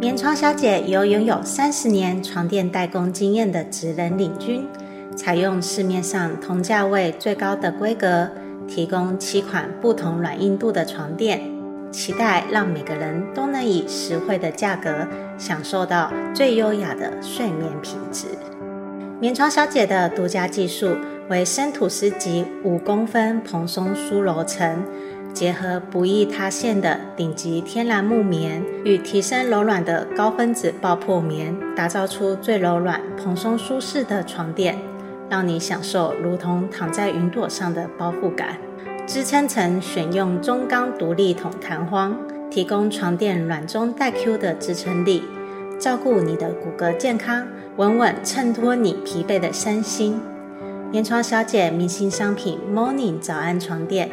棉床小姐由拥有三十年床垫代工经验的职人领军，采用市面上同价位最高的规格，提供七款不同软硬度的床垫，期待让每个人都能以实惠的价格享受到最优雅的睡眠品质。棉床小姐的独家技术为生吐司级五公分蓬松酥柔层。结合不易塌陷的顶级天然木棉与提升柔软的高分子爆破棉，打造出最柔软、蓬松、舒适的床垫，让你享受如同躺在云朵上的包覆感。支撑层选用中钢独立筒弹簧，提供床垫软中带 Q 的支撑力，照顾你的骨骼健康，稳稳衬托你疲惫的身心。棉床小姐明星商品 Morning 早安床垫。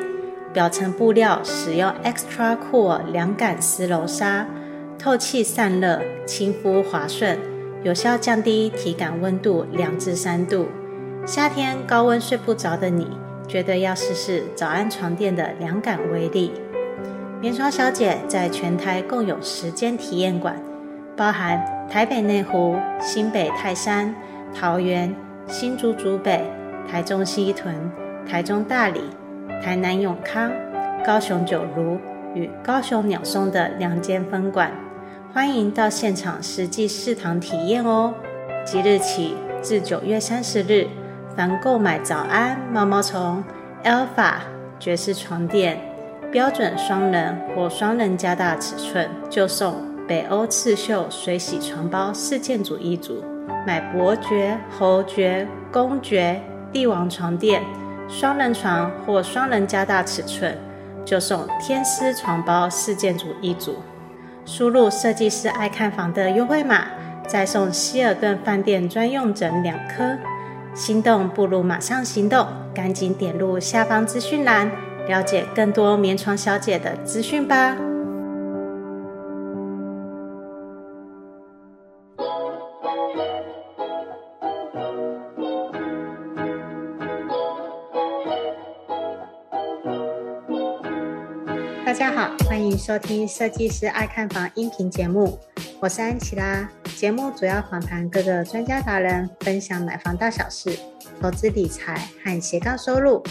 表层布料使用 Extra Cool 凉感丝柔纱，透气散热，亲肤滑顺，有效降低体感温度两至三度。夏天高温睡不着的你，绝对要试试早安床垫的凉感威力。棉床小姐在全台共有十间体验馆，包含台北内湖、新北泰山、桃园、新竹竹北、台中西屯、台中大里。台南永康、高雄九如与高雄鸟松的两间分馆，欢迎到现场实际试躺体验哦。即日起至九月三十日，凡购买早安毛毛虫、Alpha 爵士床垫、标准双人或双人加大尺寸，就送北欧刺绣水洗床包四件组一组。买伯爵、侯爵、公爵、帝王床垫。双人床或双人加大尺寸，就送天丝床包四件组一组。输入设计师爱看房的优惠码，再送希尔顿饭店专用枕两颗。心动不如马上行动，赶紧点入下方资讯栏，了解更多棉床小姐的资讯吧。欢迎收听设计师爱看房音频节目，我是安琪拉。节目主要访谈各个专家达人，分享买房大小事、投资理财和斜杠收入，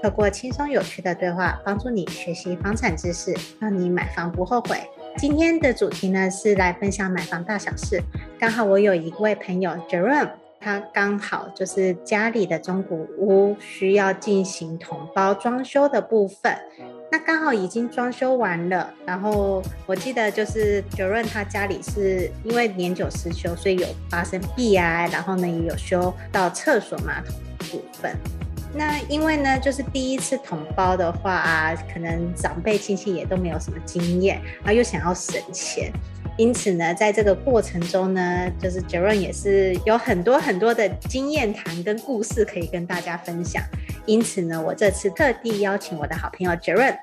透过轻松有趣的对话，帮助你学习房产知识，让你买房不后悔。今天的主题呢是来分享买房大小事。刚好我有一位朋友 Jerome，他刚好就是家里的中古屋需要进行同包装修的部分。那刚好已经装修完了，然后我记得就是九润他家里是因为年久失修，所以有发生壁癌，然后呢也有修到厕所马桶部分。那因为呢就是第一次统包的话啊，可能长辈亲戚也都没有什么经验，然后又想要省钱。因此呢，在这个过程中呢，就是 Jerome 也是有很多很多的经验谈跟故事可以跟大家分享。因此呢，我这次特地邀请我的好朋友 Jerome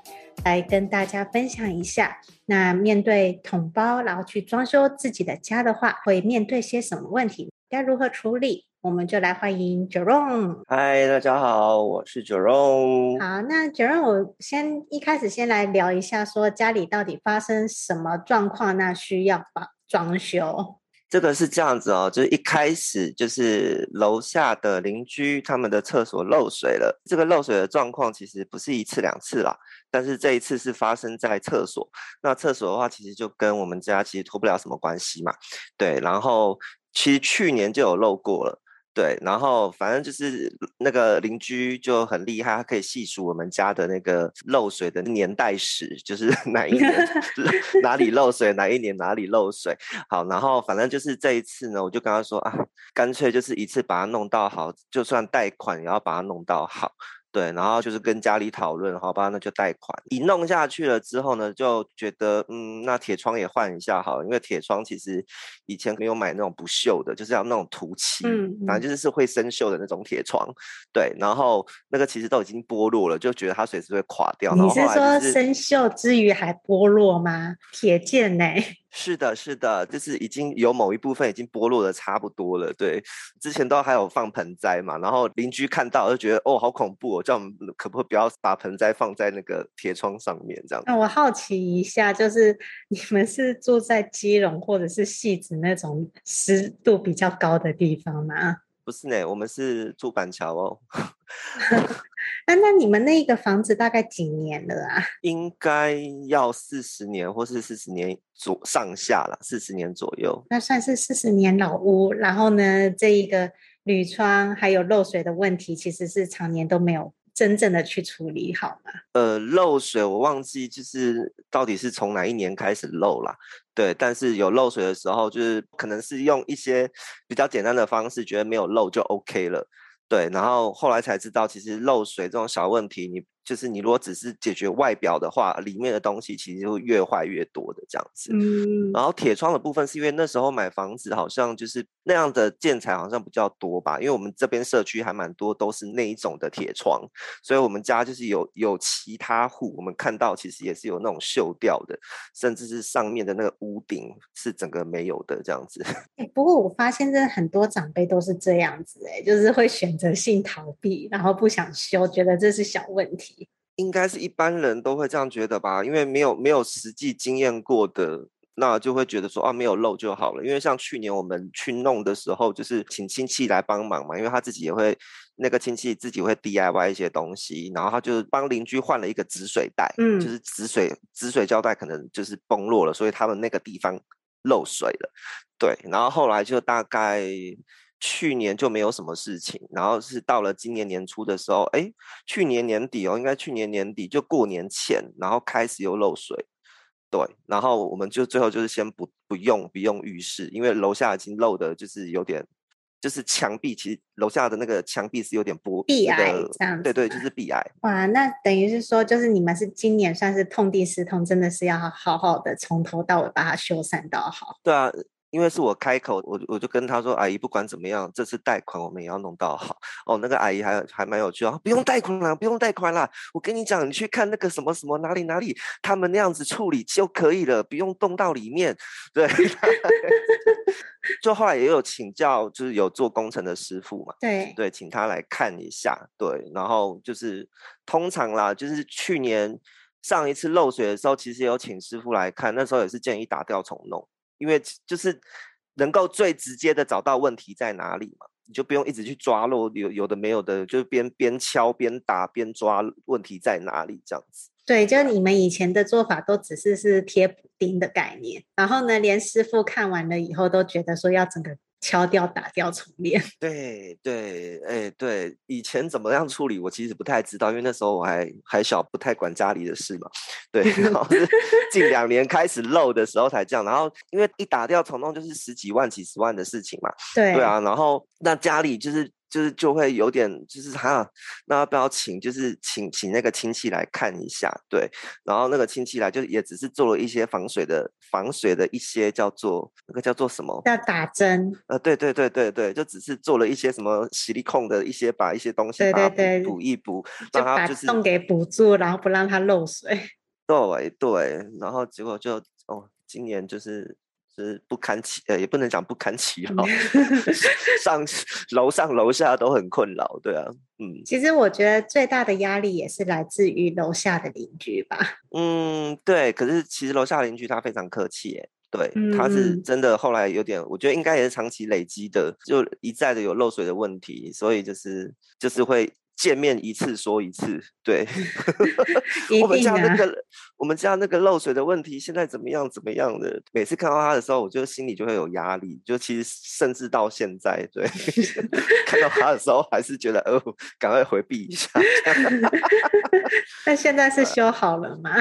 来跟大家分享一下，那面对桶包然后去装修自己的家的话，会面对些什么问题，该如何处理？我们就来欢迎 Jerome。嗨，大家好，我是 Jerome。好，那 Jerome，我先一开始先来聊一下，说家里到底发生什么状况，那需要把装修。这个是这样子哦，就是一开始就是楼下的邻居他们的厕所漏水了。这个漏水的状况其实不是一次两次啦，但是这一次是发生在厕所。那厕所的话，其实就跟我们家其实脱不了什么关系嘛。对，然后其实去年就有漏过了。对，然后反正就是那个邻居就很厉害，他可以细数我们家的那个漏水的年代史，就是 哪一年 哪里漏水，哪一年哪里漏水。好，然后反正就是这一次呢，我就跟他说啊，干脆就是一次把它弄到好，就算贷款也要把它弄到好。对，然后就是跟家里讨论，好吧，那就贷款。一弄下去了之后呢，就觉得，嗯，那铁窗也换一下好了，因为铁窗其实以前没有买那种不锈的，就是要那种涂漆，嗯，反正就是是会生锈的那种铁窗。对，然后那个其实都已经剥落了，就觉得它随时会垮掉。你是说生锈之余还剥落吗？铁件呢？是的，是的，就是已经有某一部分已经剥落的差不多了。对，之前都还有放盆栽嘛，然后邻居看到就觉得哦，好恐怖哦，叫我们可不可以不要把盆栽放在那个铁窗上面这样？那我好奇一下，就是你们是住在基隆或者是汐止那种湿度比较高的地方吗？不是呢，我们是住板桥哦。那那你们那个房子大概几年了啊？应该要四十年，或是四十年左上下了，四十年左右。那算是四十年老屋。然后呢，这一个铝窗还有漏水的问题，其实是常年都没有真正的去处理好吗？呃，漏水我忘记就是到底是从哪一年开始漏啦。对，但是有漏水的时候，就是可能是用一些比较简单的方式，觉得没有漏就 OK 了。对，然后后来才知道，其实漏水这种小问题，你。就是你如果只是解决外表的话，里面的东西其实就会越坏越多的这样子。嗯，然后铁窗的部分是因为那时候买房子好像就是那样的建材好像比较多吧，因为我们这边社区还蛮多都是那一种的铁窗，所以我们家就是有有其他户，我们看到其实也是有那种锈掉的，甚至是上面的那个屋顶是整个没有的这样子。欸，不过我发现真的很多长辈都是这样子，欸，哎，就是会选择性逃避，然后不想修，觉得这是小问题。应该是一般人都会这样觉得吧，因为没有没有实际经验过的，那就会觉得说啊，没有漏就好了。因为像去年我们去弄的时候，就是请亲戚来帮忙嘛，因为他自己也会那个亲戚自己会 DIY 一些东西，然后他就帮邻居换了一个止水带，嗯，就是止水止水胶带可能就是崩落了，所以他们那个地方漏水了，对，然后后来就大概。去年就没有什么事情，然后是到了今年年初的时候，哎，去年年底哦，应该去年年底就过年前，然后开始有漏水，对，然后我们就最后就是先不不用不用浴室，因为楼下已经漏的，就是有点，就是墙壁，其实楼下的那个墙壁是有点薄壁癌这样，对对，就是壁癌。哇，那等于是说，就是你们是今年算是痛定思痛，真的是要好好的从头到尾把它修缮到好。对啊。因为是我开口，我我就跟他说：“阿姨，不管怎么样，这次贷款我们也要弄到好。”哦，那个阿姨还还蛮有趣哦，不用贷款了，不用贷款了。我跟你讲，你去看那个什么什么哪里哪里，他们那样子处理就可以了，不用动到里面。对，就后来也有请教，就是有做工程的师傅嘛。对对，请他来看一下。对，然后就是通常啦，就是去年上一次漏水的时候，其实有请师傅来看，那时候也是建议打掉重弄。因为就是能够最直接的找到问题在哪里嘛，你就不用一直去抓漏，有有的没有的，就是边边敲边打边抓问题在哪里这样子。对，就你们以前的做法都只是是贴补丁的概念，然后呢，连师傅看完了以后都觉得说要整个。敲掉、打掉、重练。对对，哎、欸，对，以前怎么样处理，我其实不太知道，因为那时候我还还小，不太管家里的事嘛。对，然后是近两年开始漏的时候才这样，然后因为一打掉重弄就是十几万、几十万的事情嘛。对，对啊，然后那家里就是。就是就会有点，就是哈，那要不要请，就是请请那个亲戚来看一下，对，然后那个亲戚来，就也只是做了一些防水的防水的一些叫做那个叫做什么？要打针？呃，对对对对对，就只是做了一些什么洗力控的一些，把一些东西对对对，补一补，让它就是洞给补住，然后不让它漏水。对对，然后结果就哦，今年就是。是不堪其呃，也不能讲不堪其扰，上楼上楼下都很困扰，对啊，嗯。其实我觉得最大的压力也是来自于楼下的邻居吧。嗯，对。可是其实楼下邻居他非常客气，哎，对，他是真的。后来有点，我觉得应该也是长期累积的，就一再的有漏水的问题，所以就是就是会。见面一次说一次，对。我们家那个，我们家那个漏水的问题，现在怎么样？怎么样的？每次看到他的时候，我就心里就会有压力。就其实甚至到现在，对 看到他的时候，还是觉得哦，赶快回避一下。那现在是修好了吗？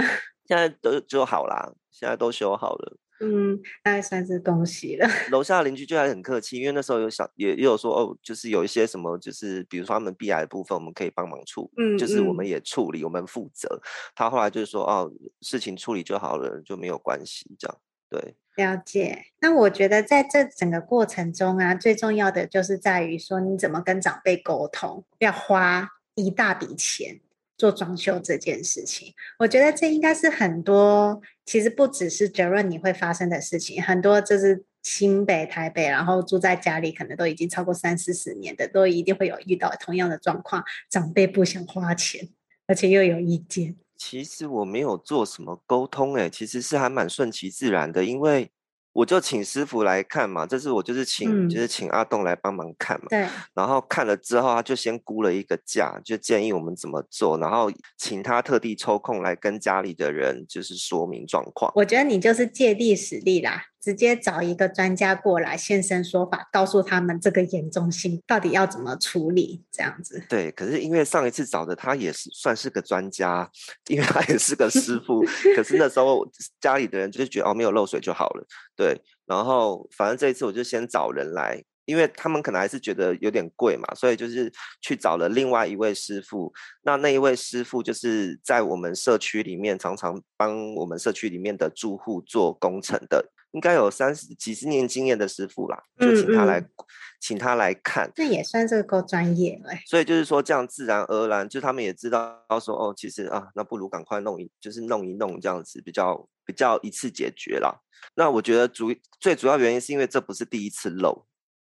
现在都就好了，现在都修好了。嗯，那算是恭喜了。楼下的邻居就还很客气，因为那时候有小也也有说哦，就是有一些什么，就是比如说他们避癌的部分，我们可以帮忙处理，嗯，就是我们也处理，我们负责。他后来就是说哦，事情处理就好了，就没有关系，这样对。了解。那我觉得在这整个过程中啊，最重要的就是在于说你怎么跟长辈沟通，要花一大笔钱。做装修这件事情。我觉得这应该是很多，其实不只是杰伦你会发生的事情，很多就是新北、台北，然后住在家里可能都已经超过三四十年的，都一定会有遇到同样的状况，长辈不想花钱，而且又有意见。其实我没有做什么沟通，哎，其实是还蛮顺其自然的，因为。我就请师傅来看嘛，这次我就是请、嗯、就是请阿栋来帮忙看嘛。对。然后看了之后，他就先估了一个价，就建议我们怎么做，然后请他特地抽空来跟家里的人就是说明状况。我觉得你就是借力使力啦。直接找一个专家过来现身说法，告诉他们这个严重性到底要怎么处理，这样子。对，可是因为上一次找的他也是算是个专家，因为他也是个师傅，可是那时候家里的人就是觉得哦，没有漏水就好了，对。然后反正这一次我就先找人来，因为他们可能还是觉得有点贵嘛，所以就是去找了另外一位师傅。那那一位师傅就是在我们社区里面常常帮我们社区里面的住户做工程的。应该有三十几十年经验的师傅啦，就请他来，嗯嗯，请他来看，这也算是够专业了。所以就是说，这样自然而然，就他们也知道说，哦，其实啊，那不如赶快弄一，就是弄一弄这样子，比较比较一次解决啦。那我觉得主最主要原因是因为这不是第一次漏，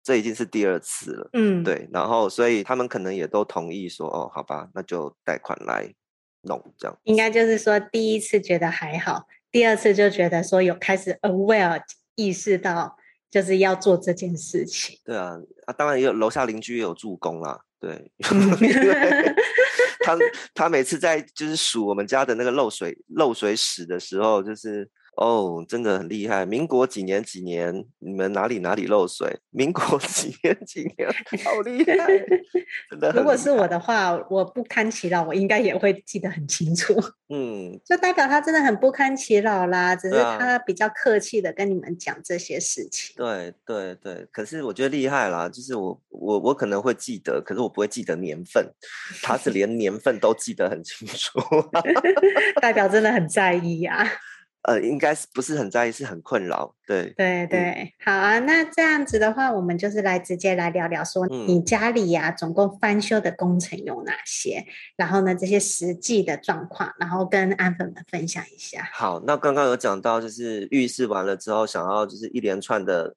这已经是第二次了。嗯，对，然后所以他们可能也都同意说，哦，好吧，那就贷款来弄这样。应该就是说，第一次觉得还好。第二次就觉得说有开始 aware 意识到就是要做这件事情。对啊，啊，当然也有楼下邻居也有助攻啦。对，他他每次在就是数我们家的那个漏水漏水史的时候，就是。哦，真的很厉害！民国几年几年，你们哪里哪里漏水？民国 几年几年，好厉害！真的，如果是我的话，我不堪其扰，我应该也会记得很清楚。嗯，就代表他真的很不堪其扰啦，只是他比较客气的跟你们讲这些事情。对对对，可是我觉得厉害啦，就是我我我可能会记得，可是我不会记得年份，他是连年份都记得很清楚，代表真的很在意呀、啊。呃，应该是不是很在意，是很困扰，对对对、嗯，好啊，那这样子的话，我们就是来直接来聊聊，说你家里呀、啊，总共翻修的工程有哪些？嗯、然后呢，这些实际的状况，然后跟安粉们分享一下。好，那刚刚有讲到，就是浴室完了之后，想要就是一连串的，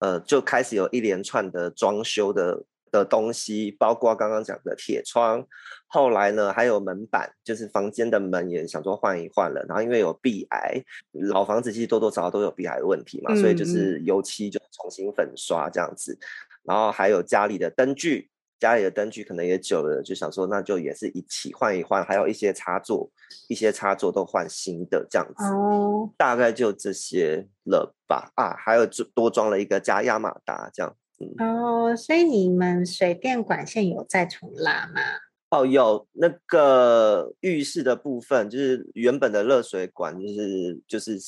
呃，就开始有一连串的装修的。的东西包括刚刚讲的铁窗，后来呢还有门板，就是房间的门也想说换一换了。然后因为有壁癌，老房子其实多多少少都有壁癌的问题嘛，嗯、所以就是油漆就重新粉刷这样子。然后还有家里的灯具，家里的灯具可能也久了，就想说那就也是一起换一换。还有一些插座，一些插座都换新的这样子。哦，大概就这些了吧。啊，还有多装了一个加压马达这样。哦，所以你们水电管线有再重拉吗？哦，有那个浴室的部分，就是原本的热水管，就是就是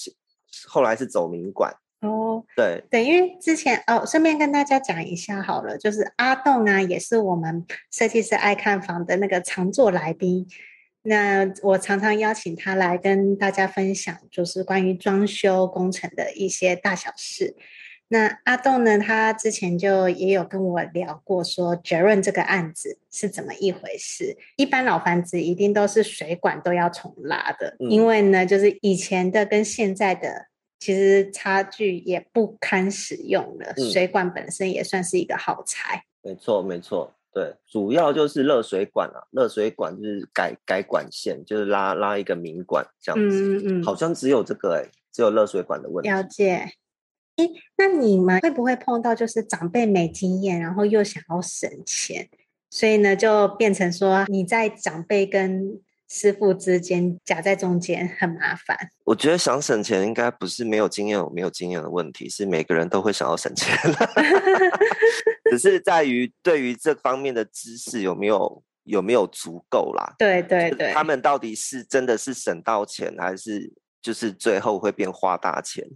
后来是走明管。哦，对对，因为之前哦，顺便跟大家讲一下好了，就是阿栋啊，也是我们设计师爱看房的那个常驻来宾。那我常常邀请他来跟大家分享，就是关于装修工程的一些大小事。那阿栋呢？他之前就也有跟我聊过，说 Jerome 这个案子是怎么一回事。一般老房子一定都是水管都要重拉的，嗯，因为呢，就是以前的跟现在的其实差距也不堪使用了。嗯，水管本身也算是一个耗材。没错，没错，对，主要就是热水管啊，热水管就是改改管线，就是拉拉一个明管这样子。嗯嗯，好像只有这个哎，只有热水管的问题。了解。哎，那你们会不会碰到就是长辈没经验，然后又想要省钱，所以呢就变成说你在长辈跟师傅之间夹在中间很麻烦？我觉得想省钱应该不是没有经验没有经验的问题，是每个人都会想要省钱，只是在于对于这方面的知识有没有有没有足够啦？对对对，他们到底是真的是省到钱还是？就是最后会变花大钱，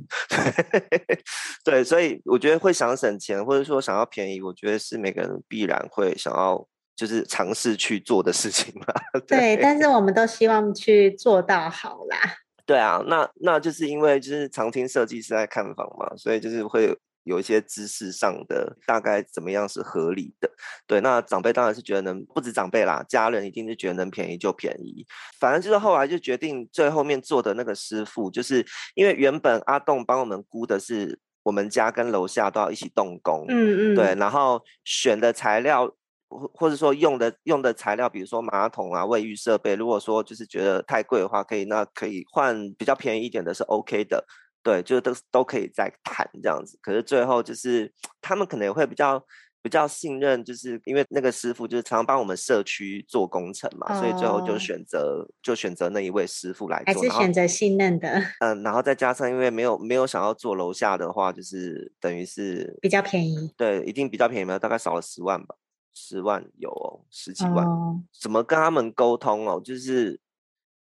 对，所以我觉得会想省钱，或者说想要便宜，我觉得是每个人必然会想要就是尝试去做的事情嘛。对，但是我们都希望去做到好啦。对啊，那那就是因为就是常听设计师在看房嘛，所以就是会有一些知识上的大概怎么样是合理的。对，那长辈当然是觉得能，不止长辈啦，家人一定是觉得能便宜就便宜。反正就是后来就决定最后面做的那个师傅，就是因为原本阿栋帮我们估的是我们家跟楼下都要一起动工，嗯嗯，对，然后选的材料。或或者说用的用的材料，比如说马桶啊、卫浴设备，如果说就是觉得太贵的话，可以那可以换比较便宜一点的，是 OK 的，对，就都都可以再谈这样子。可是最后就是他们可能也会比较比较信任，就是因为那个师傅就是常常帮我们社区做工程嘛，哦、所以最后就选择就选择那一位师傅来做，还是选择信任的。嗯，然后再加上因为没有没有想要做楼下的话，就是等于是比较便宜，对，一定比较便宜嘛，大概少了十万吧。十万有哦，十几万，哦、怎么跟他们沟通哦？就是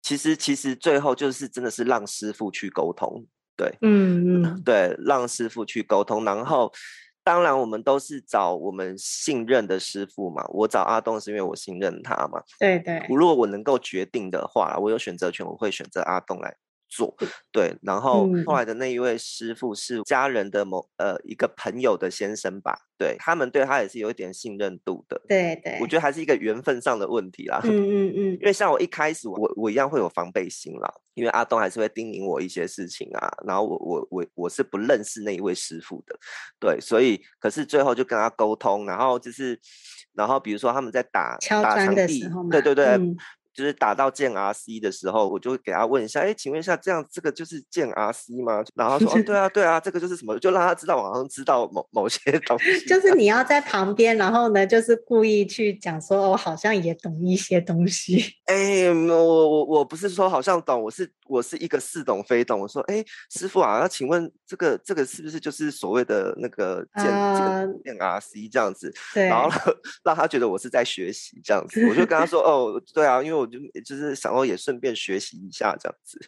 其实其实最后就是真的是让师傅去沟通，对，嗯嗯，对，让师傅去沟通。然后当然我们都是找我们信任的师傅嘛。我找阿栋是因为我信任他嘛。对对。如果我能够决定的话，我有选择权，我会选择阿栋来。做对，然后后来的那一位师傅是家人的某呃一个朋友的先生吧，对，他们对他也是有一点信任度的，对对，我觉得还是一个缘分上的问题啦，嗯嗯嗯，因为像我一开始我我一样会有防备心啦，因为阿东还是会叮咛我一些事情啊，然后我我我我是不认识那一位师傅的，对，所以可是最后就跟他沟通，然后就是然后比如说他们在打敲打墙壁，对对对。嗯就是打到建 RC 的时候，我就会给他问一下，哎，请问一下，这样这个就是建 RC 吗？然后说，哦，对啊，对啊，这个就是什么？就让他知道，我好像知道某某些东 西。就是你要在旁边，然后呢，就是故意去讲说，我、哦、好像也懂一些东西。哎，我我我不是说好像懂，我是我是一个似懂非懂。我说，哎，师傅啊，那请问这个这个是不是就是所谓的那个建、uh, 建 RC 这样子？对。然后让他觉得我是在学习这样子，我就跟他 说，哦，对啊，因为我。就就是想说也顺便学习一下这样子，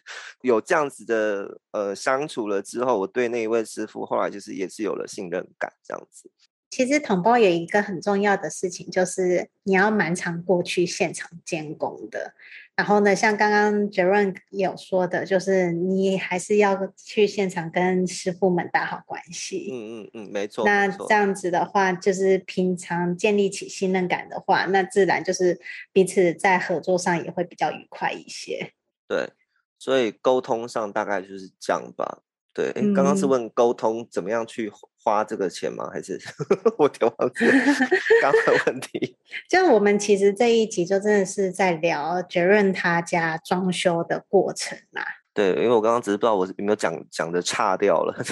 有这样子的呃相处了之后，我对那一位师傅后来就是也是有了信任感这样子。其实统包有一个很重要的事情，就是你要蛮常过去现场监工的。然后呢，像刚刚 Jerome 有说的，就是你还是要去现场跟师傅们打好关系。嗯嗯嗯，没错。那这样子的话，就是平常建立起信任感的话，那自然就是彼此在合作上也会比较愉快一些。对，所以沟通上大概就是这样吧。对，刚刚是问沟通怎么样去花这个钱吗？还是 我挺忘记刚刚的问题？就我们其实这一集就真的是在聊 Jerome 他家装修的过程嘛。对，因为我刚刚只是不知道我有没有讲讲的差掉了，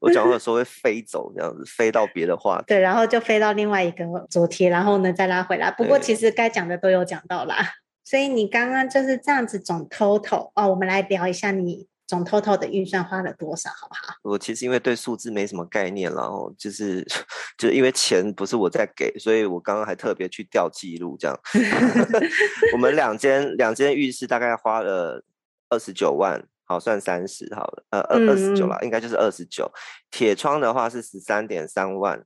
我讲话说会飞走这样子，飞到别的话题。对，然后就飞到另外一个主题，然后呢再拉回来。不过其实该讲的都有讲到啦。所以你刚刚就是这样子总 total 哦，我们来聊一下你总 total 的预算花了多少，好不好？我其实因为对数字没什么概念，然后就是 就是因为钱不是我在给，所以我刚刚还特别去调记录，这样。我们两间两间浴室大概花了二十九万，好算三十好了，呃二二十九了，应该就是二十九。铁窗的话是十三点三万，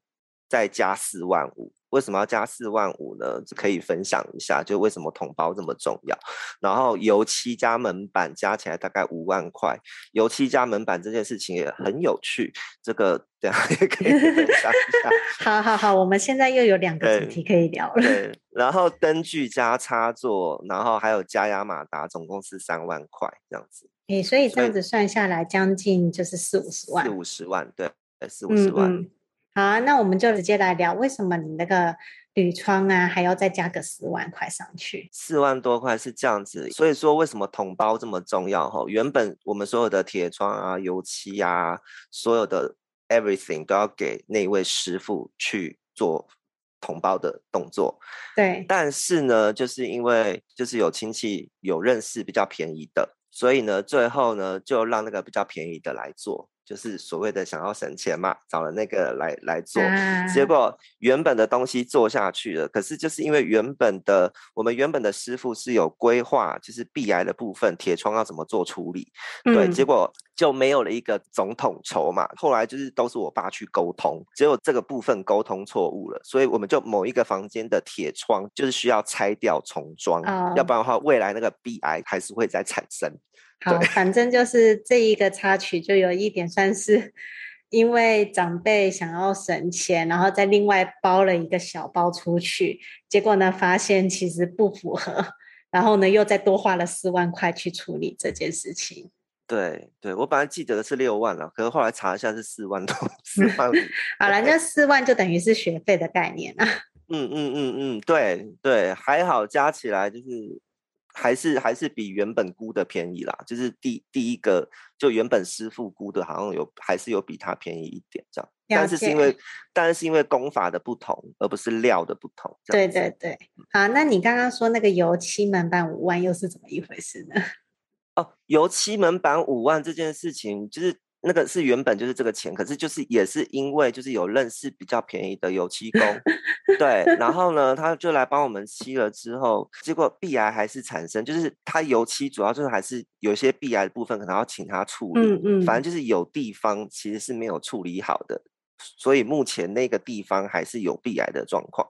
再加四万五。为什么要加四万五呢？可以分享一下，就为什么桶包这么重要。然后油漆加门板加起来大概五万块，油漆加门板这件事情也很有趣。这个等下也可以分享一下。好好好，我们现在又有两个主题可以聊了。对，对，然后灯具加插座，然后还有加压马达，总共是三万块这样子。诶、欸，所以这样子算下来，将近就是四五十万。四五十万，对，四五十万。嗯嗯好啊，那我们就直接来聊，为什么你那个铝窗啊还要再加个四万块上去？四万多块是这样子，所以说为什么桶包这么重要？哈，原本我们所有的铁窗啊、油漆啊，所有的 everything 都要给那位师傅去做统包的动作。对，但是呢，就是因为就是有亲戚有认识比较便宜的，所以呢，最后呢就让那个比较便宜的来做。就是所谓的想要省钱嘛，找了那个来来做，啊、结果原本的东西做下去了，可是就是因为原本的我们原本的师傅是有规划，就是壁癌的部分铁窗要怎么做处理，嗯、对，结果就没有了一个总统筹嘛。后来就是都是我爸去沟通，结果这个部分沟通错误了，所以我们就某一个房间的铁窗就是需要拆掉重装，哦、要不然的话未来那个壁癌还是会再产生。好，反正就是这一个插曲，就有一点算是因为长辈想要省钱，然后再另外包了一个小包出去，结果呢发现其实不符合，然后呢又再多花了四万块去处理这件事情。对对，我本来记得是六万了，可是后来查一下是四万多，四万五。好了，那四万就等于是学费的概念啊。嗯嗯嗯嗯，对对，还好加起来就是还是还是比原本估的便宜啦。就是第第一个就原本师傅估的，好像有还是有比它便宜一点这样。但是是因为，但是是因为工法的不同，而不是料的不同。对对对，好，那你刚刚说那个油漆门板五万又是怎么一回事呢？哦，油漆门板五万这件事情，就是那个是原本就是这个钱，可是就是也是因为就是有认识比较便宜的油漆工，对，然后呢，他就来帮我们漆了之后，结果壁癌还是产生，就是他油漆主要就是还是有些壁癌的部分可能要请他处理，嗯嗯，反正就是有地方其实是没有处理好的。所以目前那个地方还是有避癌的状况，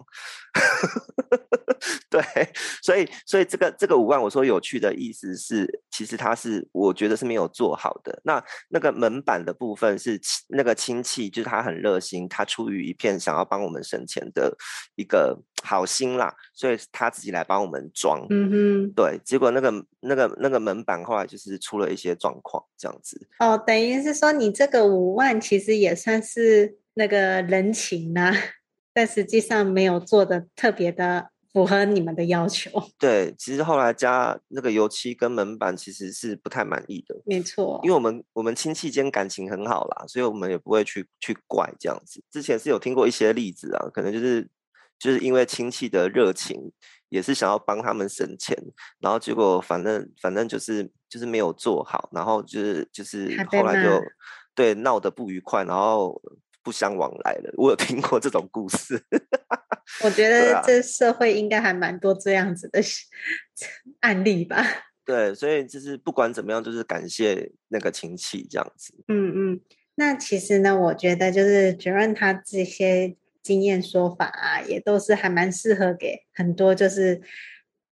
对，所以所以这个这个五万，我说有趣的意思是，其实他是我觉得是没有做好的。那那个门板的部分是那个亲戚，就是他很热心，他出于一片想要帮我们省钱的一个好心啦，所以他自己来帮我们装。嗯哼，对，结果那个那个那个门板后来就是出了一些状况，这样子。哦，等于是说你这个五万其实也算是。那个人情啦、啊，但实际上没有做的特别的符合你们的要求。对，其实后来加那个油漆跟门板，其实是不太满意的。没错，因为我们我们亲戚间感情很好啦，所以我们也不会去去怪这样子。之前是有听过一些例子啊，可能就是就是因为亲戚的热情，也是想要帮他们省钱，然后结果反正反正就是就是没有做好，然后就是就是后来就对闹得不愉快，然后。不相往来了，我有听过这种故事。我觉得这社会应该还蛮多这样子的案例吧。对，所以就是不管怎么样，就是感谢那个亲戚这样子。嗯嗯，那其实呢，我觉得就是 Jerome 他这些经验说法啊，也都是还蛮适合给很多，就是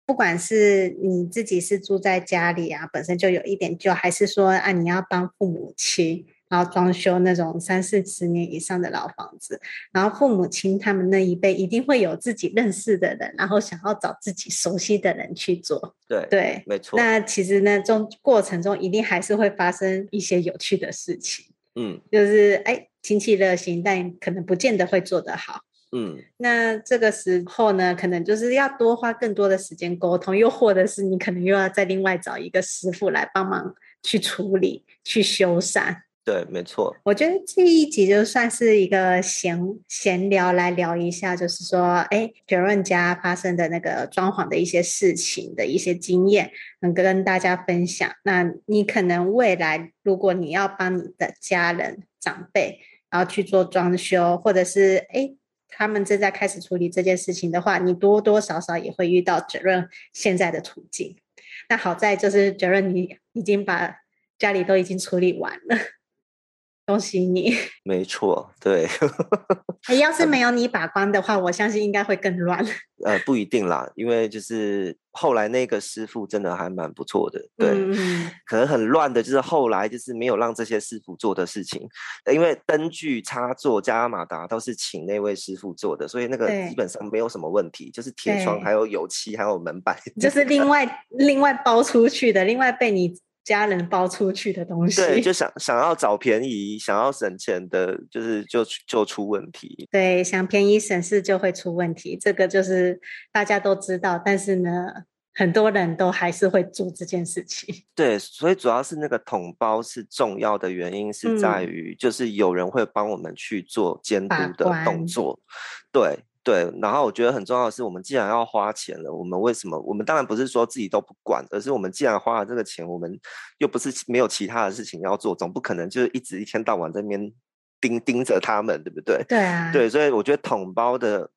不管是你自己是住在家里啊，本身就有一点旧，还是说啊，你要帮父母亲。然后装修那种三四十年以上的老房子，然后父母亲他们那一辈一定会有自己认识的人，然后想要找自己熟悉的人去做。对对，没错。那其实呢，中过程中一定还是会发生一些有趣的事情。嗯，就是哎，亲戚热心，但可能不见得会做得好。嗯，那这个时候呢，可能就是要多花更多的时间沟通，又或者是你可能又要再另外找一个师傅来帮忙去处理、去修缮。对，没错。我觉得这一集就算是一个闲闲聊，来聊一下，就是说，哎，Jerome 家发生的那个装潢的一些事情的一些经验，能跟大家分享。那你可能未来，如果你要帮你的家人长辈，然后去做装修，或者是哎，他们正在开始处理这件事情的话，你多多少少也会遇到杰伦现在的处境。那好在就是杰伦你已经把家里都已经处理完了。恭喜你，没错，对。哎，要是没有你把关的话，我相信应该会更乱。呃，不一定啦，因为就是后来那个师傅真的还蛮不错的，对。嗯、可能很乱的，就是后来就是没有让这些师傅做的事情，因为灯具、插座、加马达都是请那位师傅做的，所以那个基本上没有什么问题，就是铁窗、还有油漆、还有门板，就是另外另外包出去的，另外被你。家人包出去的东西，对，就想想要找便宜，想要省钱的，就是就就出问题。对，想便宜省事就会出问题，这个就是大家都知道，但是呢，很多人都还是会做这件事情。对，所以主要是那个统包是重要的原因，是在于就是有人会帮我们去做监督的动作，对。对，然后我觉得很重要的是，我们既然要花钱了，我们为什么？我们当然不是说自己都不管，而是我们既然花了这个钱，我们又不是没有其他的事情要做，总不可能就是一直一天到晚在那边盯盯着他们，对不对？对啊。对，所以我觉得统包的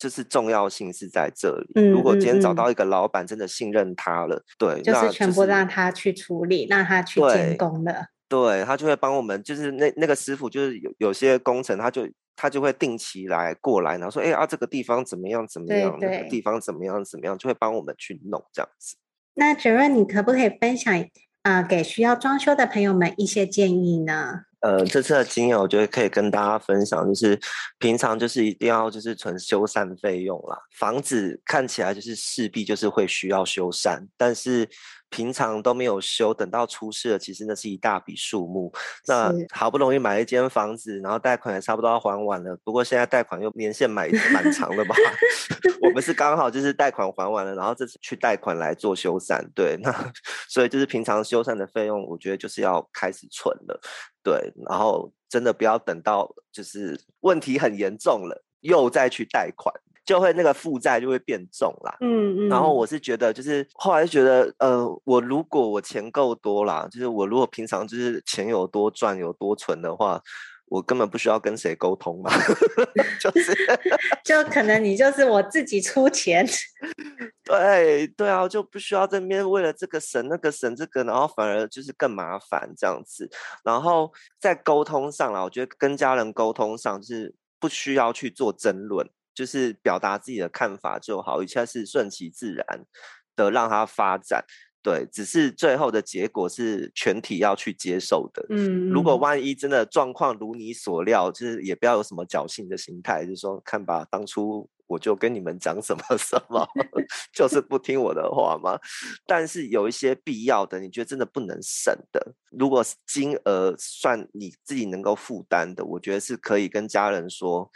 就是重要性是在这里。嗯。如果今天找到一个老板，真的信任他了，对，就是全部让他去处理，让他去监工的。对，他就会帮我们，就是那那个师傅，就是有有些工程，他就。他就会定期来过来，然后说：“哎啊，这个地方怎么样？怎么样？那个地方怎么样？怎么样？”就会帮我们去弄这样子。那 Jerome，你可不可以分享呃给需要装修的朋友们一些建议呢？呃，这次的经验我觉得可以跟大家分享，就是平常就是一定要就是存修缮费用啦。房子看起来就是势必就是会需要修缮，但是平常都没有修，等到出事了，其实那是一大笔数目。那好不容易买了一间房子，然后贷款也差不多要还完了，不过现在贷款又年限蛮 蛮长的吧？我们是刚好就是贷款还完了，然后这次去贷款来做修缮，对，那所以就是平常修缮的费用，我觉得就是要开始存了，对，然后真的不要等到就是问题很严重了，又再去贷款。就会那个负债就会变重啦，嗯嗯，然后我是觉得，就是后来就觉得，呃，我如果我钱够多啦，就是我如果平常就是钱有多赚有多存的话，我根本不需要跟谁沟通嘛，就是 就可能你就是我自己出钱，对对啊，就不需要这边为了这个省那个省这个，然后反而就是更麻烦这样子，然后在沟通上啦，我觉得跟家人沟通上就是不需要去做争论。就是表达自己的看法就好，一切是顺其自然的让它发展。对，只是最后的结果是全体要去接受的。嗯，如果万一真的状况如你所料，就是也不要有什么侥幸的心态，就是说看吧，当初我就跟你们讲什么 什么，就是不听我的话嘛。但是有一些必要的，你觉得真的不能省的，如果金额算你自己能够负担的，我觉得是可以跟家人说。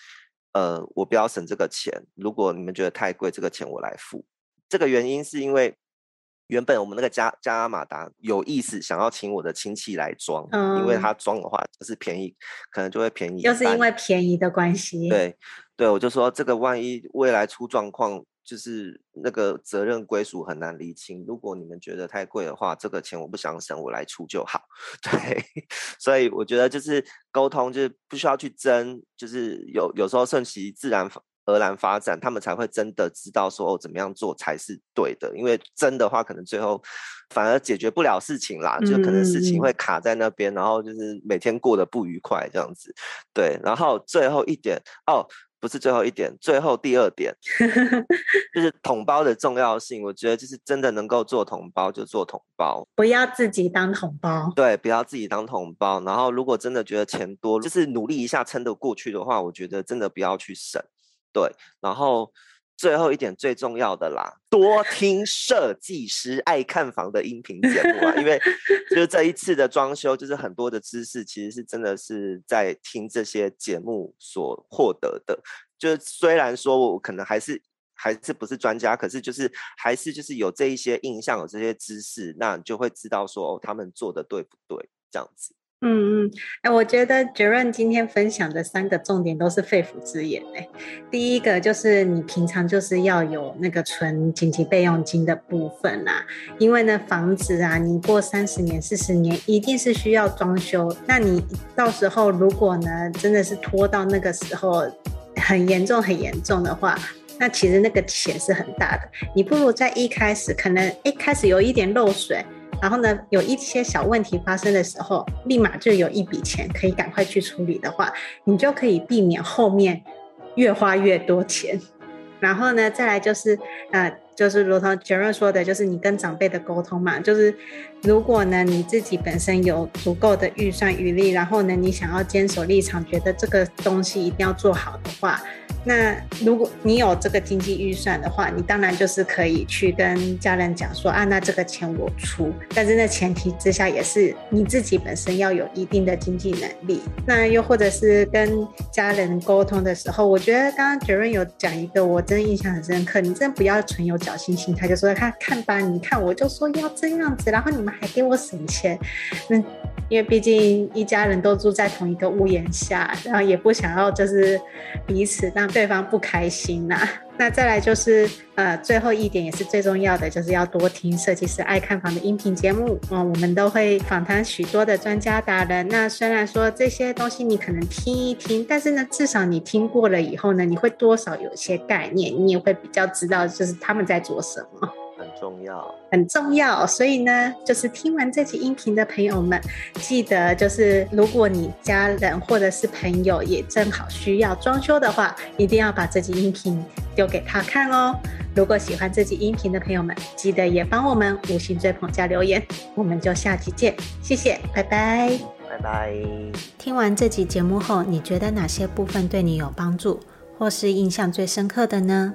呃，我不要省这个钱。如果你们觉得太贵，这个钱我来付。这个原因是因为原本我们那个加加拉马达有意思想要请我的亲戚来装，嗯，因为他装的话就是便宜，可能就会便宜。就是因为便宜的关系。对，对，我就说这个万一未来出状况。就是那个责任归属很难厘清。如果你们觉得太贵的话，这个钱我不想省，我来出就好。对，所以我觉得就是沟通，就是不需要去争，就是有有时候顺其自然而然发展，他们才会真的知道说哦，怎么样做才是对的。因为争的话，可能最后反而解决不了事情啦，就可能事情会卡在那边，然后就是每天过得不愉快这样子。对，然后最后一点哦。不是最后一点，最后第二点就是统包的重要性。我觉得就是真的能够做统包就做统包，不要自己当统包。对，不要自己当统包。然后如果真的觉得钱多，就是努力一下撑得过去的话，我觉得真的不要去省。对，然后。最后一点最重要的啦，多听设计师爱看房的音频节目啊，因为就是这一次的装修，就是很多的知识其实是真的是在听这些节目所获得的。就是虽然说我可能还是还是不是专家，可是就是还是就是有这一些印象，有这些知识，那你就会知道说哦，他们做的对不对，这样子。嗯嗯，哎，我觉得 Jerome 今天分享的三个重点都是肺腑之言哎。第一个就是你平常就是要有那个存紧急备用金的部分啦，因为呢房子啊，你过三十年、四十年一定是需要装修，那你到时候如果呢真的是拖到那个时候很严重、很严重的话，那其实那个钱是很大的，你不如在一开始可能一开始有一点漏水。然后呢，有一些小问题发生的时候，立马就有一笔钱可以赶快去处理的话，你就可以避免后面越花越多钱。然后呢，再来就是，呃，就是如同杰瑞说的，就是你跟长辈的沟通嘛，就是如果呢你自己本身有足够的预算余力，然后呢你想要坚守立场，觉得这个东西一定要做好的话。那如果你有这个经济预算的话，你当然就是可以去跟家人讲说啊，那这个钱我出。但是那前提之下也是你自己本身要有一定的经济能力。那又或者是跟家人沟通的时候，我觉得刚刚 Jerome 有讲一个，我真的印象很深刻。你真的不要存有侥幸心态，就说看看吧，你看我就说要这样子，然后你们还给我省钱，那因为毕竟一家人都住在同一个屋檐下，然后也不想要就是彼此让。对方不开心呐、那再来就是呃，最后一点也是最重要的，就是要多听设计师爱看房的音频节目嗯、我们都会访谈许多的专家达人。那虽然说这些东西你可能听一听，但是呢，至少你听过了以后呢，你会多少有一些概念，你也会比较知道就是他们在做什么。重要，很重要，所以呢，就是听完这集音频的朋友们，记得就是如果你家人或者是朋友也正好需要装修的话，一定要把这集音频丢给他看哦。如果喜欢这集音频的朋友们，记得也帮我们五星追捧加留言。我们就下期见，谢谢，拜拜，拜拜。听完这集节目后，你觉得哪些部分对你有帮助，或是印象最深刻的呢？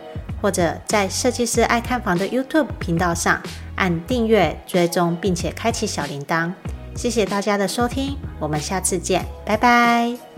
或者在设计师爱看房的 YouTube 频道上按订阅追踪，并且开启小铃铛。谢谢大家的收听，我们下次见，拜拜。